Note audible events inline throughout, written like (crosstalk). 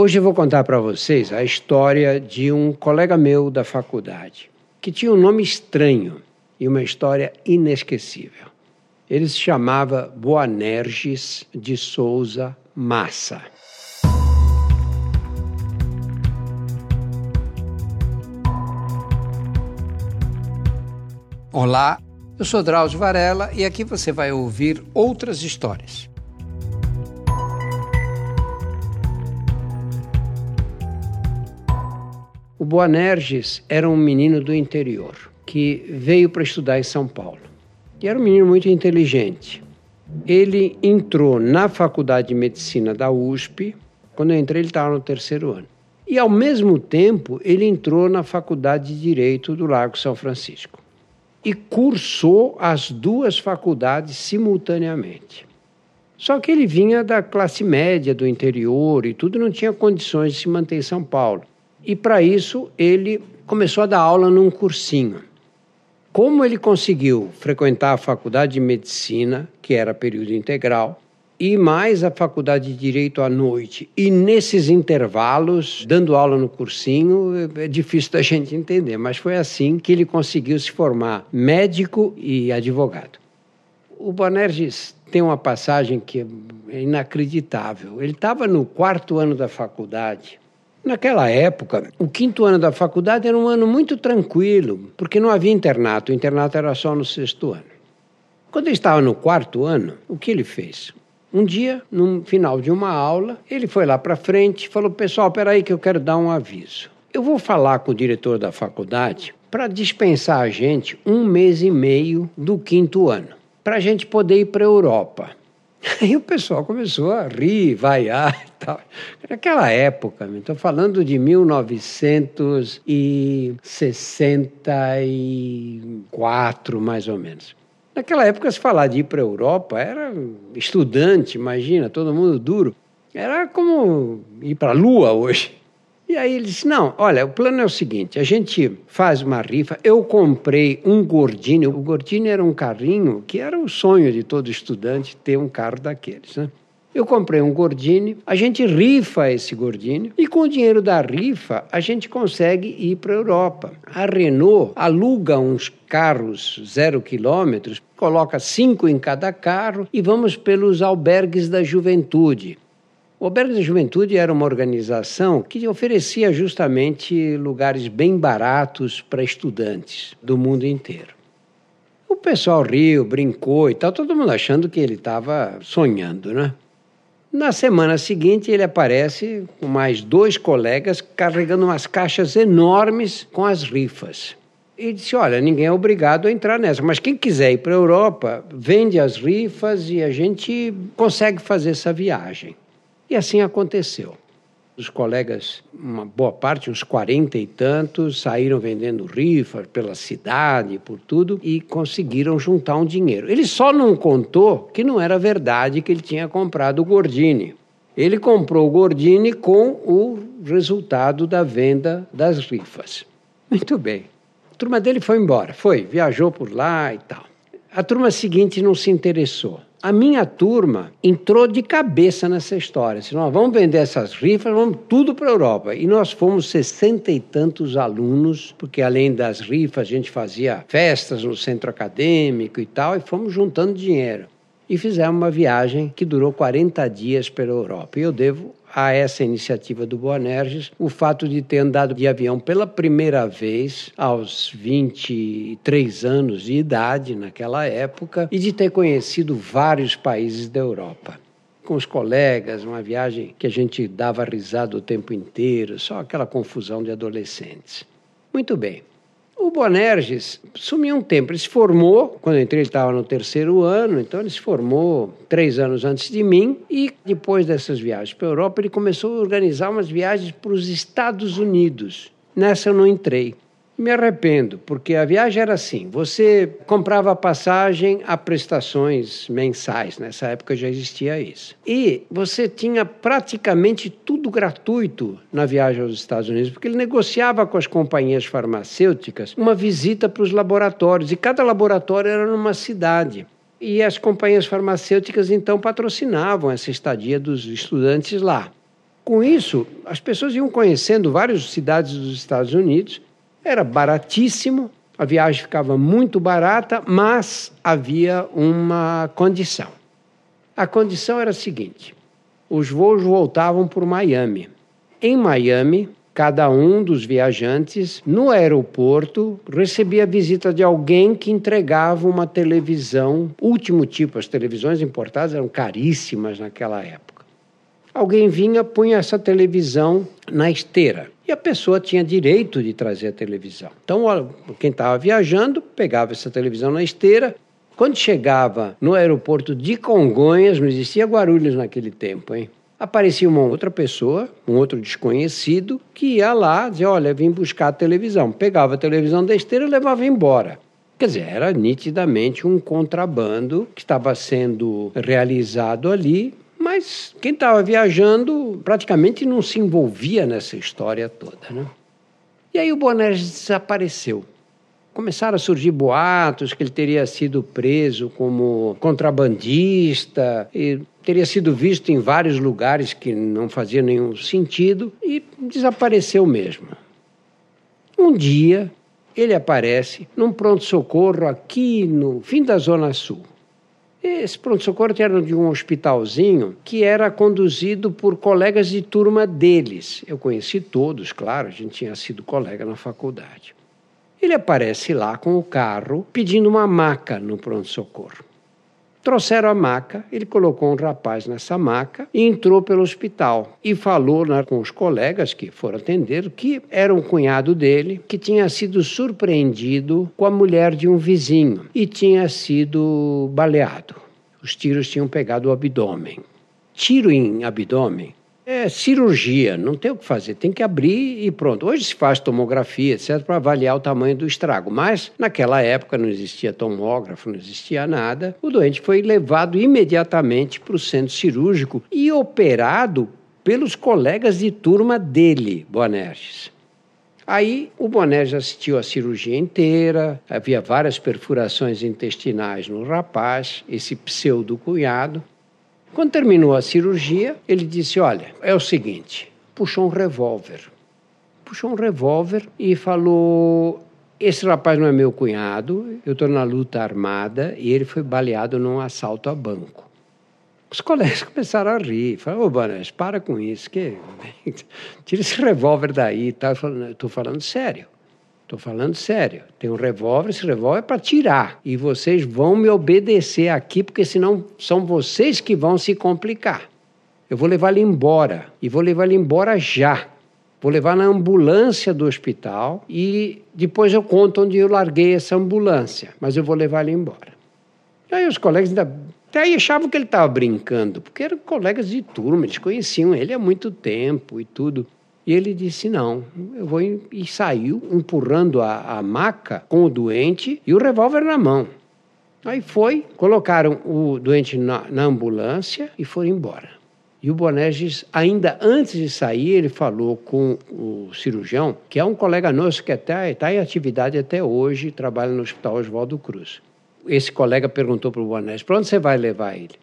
Hoje eu vou contar para vocês a história de um colega meu da faculdade, que tinha um nome estranho e uma história inesquecível. Ele se chamava Boanerges de Souza Massa. Olá, eu sou Drauzio Varela e aqui você vai ouvir outras histórias. Boanerges era um menino do interior que veio para estudar em São Paulo. E era um menino muito inteligente. Ele entrou na Faculdade de Medicina da USP. Quando eu entrei, ele estava no terceiro ano. E, ao mesmo tempo, ele entrou na Faculdade de Direito do Largo São Francisco. E cursou as duas faculdades simultaneamente. Só que ele vinha da classe média do interior e tudo, não tinha condições de se manter em São Paulo. E para isso ele começou a dar aula num cursinho. Como ele conseguiu frequentar a faculdade de medicina, que era período integral, e mais a faculdade de direito à noite, e nesses intervalos, dando aula no cursinho, é difícil da gente entender, mas foi assim que ele conseguiu se formar médico e advogado. O Bonerges tem uma passagem que é inacreditável. Ele estava no quarto ano da faculdade Naquela época, o quinto ano da faculdade era um ano muito tranquilo, porque não havia internato, o internato era só no sexto ano. Quando ele estava no quarto ano, o que ele fez? Um dia, no final de uma aula, ele foi lá para frente e falou: Pessoal, peraí, que eu quero dar um aviso. Eu vou falar com o diretor da faculdade para dispensar a gente um mês e meio do quinto ano, para a gente poder ir para a Europa. (laughs) Aí o pessoal começou a rir, vaiar e tal. Naquela época, estou falando de 1964, mais ou menos. Naquela época, se falar de ir para a Europa, era estudante, imagina, todo mundo duro. Era como ir para a Lua hoje. E aí ele disse: Não, olha, o plano é o seguinte: a gente faz uma rifa. Eu comprei um Gordini. O Gordini era um carrinho que era o sonho de todo estudante ter um carro daqueles, né? Eu comprei um Gordini, a gente rifa esse Gordini e com o dinheiro da rifa a gente consegue ir para a Europa. A Renault aluga uns carros zero quilômetros, coloca cinco em cada carro e vamos pelos albergues da juventude. O Albergue da Juventude era uma organização que oferecia justamente lugares bem baratos para estudantes do mundo inteiro. O pessoal riu, brincou e tal, todo mundo achando que ele estava sonhando, né? Na semana seguinte, ele aparece com mais dois colegas carregando umas caixas enormes com as rifas. E disse: Olha, ninguém é obrigado a entrar nessa, mas quem quiser ir para a Europa, vende as rifas e a gente consegue fazer essa viagem. E assim aconteceu. Os colegas, uma boa parte, uns quarenta e tantos, saíram vendendo rifas pela cidade, por tudo, e conseguiram juntar um dinheiro. Ele só não contou que não era verdade que ele tinha comprado o Gordini. Ele comprou o Gordini com o resultado da venda das rifas. Muito bem. A turma dele foi embora, foi, viajou por lá e tal. A turma seguinte não se interessou. A minha turma entrou de cabeça nessa história. Se nós vamos vender essas rifas, vamos tudo para a Europa. E nós fomos sessenta e tantos alunos, porque além das rifas, a gente fazia festas no centro acadêmico e tal, e fomos juntando dinheiro. E fizemos uma viagem que durou 40 dias pela Europa. E eu devo a essa iniciativa do Boanerges o fato de ter andado de avião pela primeira vez aos 23 anos de idade naquela época e de ter conhecido vários países da Europa com os colegas, uma viagem que a gente dava risada o tempo inteiro, só aquela confusão de adolescentes. Muito bem. O Bonerges sumiu um tempo. Ele se formou, quando eu entrei, ele estava no terceiro ano, então ele se formou três anos antes de mim. E depois dessas viagens para a Europa, ele começou a organizar umas viagens para os Estados Unidos. Nessa eu não entrei. Me arrependo, porque a viagem era assim: você comprava passagem a prestações mensais, nessa época já existia isso. E você tinha praticamente tudo gratuito na viagem aos Estados Unidos, porque ele negociava com as companhias farmacêuticas uma visita para os laboratórios, e cada laboratório era numa cidade. E as companhias farmacêuticas então patrocinavam essa estadia dos estudantes lá. Com isso, as pessoas iam conhecendo várias cidades dos Estados Unidos, era baratíssimo, a viagem ficava muito barata, mas havia uma condição. A condição era a seguinte: os voos voltavam por Miami. Em Miami, cada um dos viajantes no aeroporto recebia a visita de alguém que entregava uma televisão, último tipo, as televisões importadas eram caríssimas naquela época. Alguém vinha, punha essa televisão na esteira e a pessoa tinha direito de trazer a televisão. Então, quem estava viajando pegava essa televisão na esteira. Quando chegava no aeroporto de Congonhas, não existia Guarulhos naquele tempo, hein? aparecia uma outra pessoa, um outro desconhecido, que ia lá dizer: Olha, vim buscar a televisão. Pegava a televisão da esteira e levava embora. Quer dizer, era nitidamente um contrabando que estava sendo realizado ali, mas quem estava viajando praticamente não se envolvia nessa história toda. Né? E aí o Bonerges desapareceu começaram a surgir boatos que ele teria sido preso como contrabandista e teria sido visto em vários lugares que não fazia nenhum sentido e desapareceu mesmo. Um dia, ele aparece num pronto-socorro aqui no fim da Zona Sul. Esse pronto-socorro era de um hospitalzinho que era conduzido por colegas de turma deles. Eu conheci todos, claro, a gente tinha sido colega na faculdade. Ele aparece lá com o carro pedindo uma maca no pronto-socorro. Trouxeram a maca, ele colocou um rapaz nessa maca e entrou pelo hospital. E falou né, com os colegas que foram atender que era um cunhado dele que tinha sido surpreendido com a mulher de um vizinho e tinha sido baleado. Os tiros tinham pegado o abdômen. Tiro em abdômen é cirurgia, não tem o que fazer, tem que abrir e pronto. Hoje se faz tomografia, etc., para avaliar o tamanho do estrago, mas naquela época não existia tomógrafo, não existia nada. O doente foi levado imediatamente para o centro cirúrgico e operado pelos colegas de turma dele, Boanerges. Aí o Bonerges assistiu a cirurgia inteira, havia várias perfurações intestinais no rapaz, esse pseudo-cunhado. Quando terminou a cirurgia, ele disse: Olha, é o seguinte, puxou um revólver. Puxou um revólver e falou: Esse rapaz não é meu cunhado, eu estou na luta armada e ele foi baleado num assalto a banco. Os colegas (laughs) começaram a rir, falaram, ô Banés, para com isso, que... (laughs) tira esse revólver daí, tá? estou falando sério. Estou falando sério. Tem um revólver, esse revólver é para tirar. E vocês vão me obedecer aqui, porque senão são vocês que vão se complicar. Eu vou levar ele embora. E vou levar ele embora já. Vou levar na ambulância do hospital e depois eu conto onde eu larguei essa ambulância. Mas eu vou levar ele embora. E aí os colegas ainda até aí achavam que ele estava brincando, porque eram colegas de turma, eles conheciam ele há muito tempo e tudo. E ele disse: Não, eu vou. E saiu empurrando a, a maca com o doente e o revólver na mão. Aí foi, colocaram o doente na, na ambulância e foram embora. E o Bonerges, ainda antes de sair, ele falou com o cirurgião, que é um colega nosso que está tá em atividade até hoje, trabalha no Hospital Oswaldo Cruz. Esse colega perguntou para o Bonerges: para onde você vai levar ele?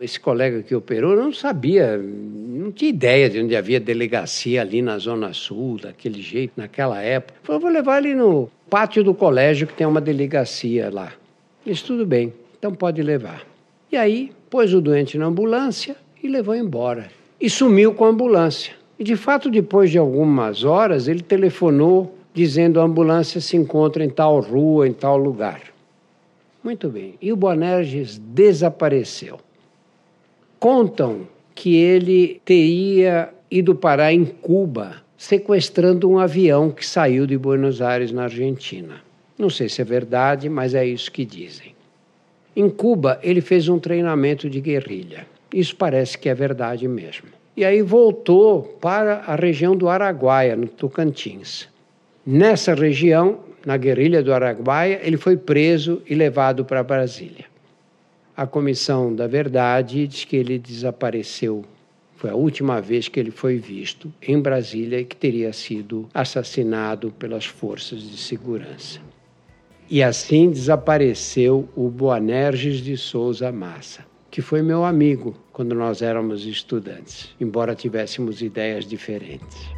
Esse colega que operou não sabia, não tinha ideia de onde havia delegacia ali na Zona Sul, daquele jeito, naquela época. Falou, vou levar ele no pátio do colégio que tem uma delegacia lá. Disse, tudo bem, então pode levar. E aí, pôs o doente na ambulância e levou embora. E sumiu com a ambulância. E de fato, depois de algumas horas, ele telefonou dizendo a ambulância se encontra em tal rua, em tal lugar. Muito bem. E o Bonerges desapareceu. Contam que ele teria ido parar em Cuba sequestrando um avião que saiu de Buenos Aires, na Argentina. Não sei se é verdade, mas é isso que dizem. Em Cuba, ele fez um treinamento de guerrilha. Isso parece que é verdade mesmo. E aí voltou para a região do Araguaia, no Tocantins. Nessa região, na guerrilha do Araguaia, ele foi preso e levado para Brasília. A Comissão da Verdade diz que ele desapareceu. Foi a última vez que ele foi visto em Brasília e que teria sido assassinado pelas forças de segurança. E assim desapareceu o Boanerges de Souza Massa. que foi meu amigo quando nós éramos estudantes, embora tivéssemos ideias diferentes.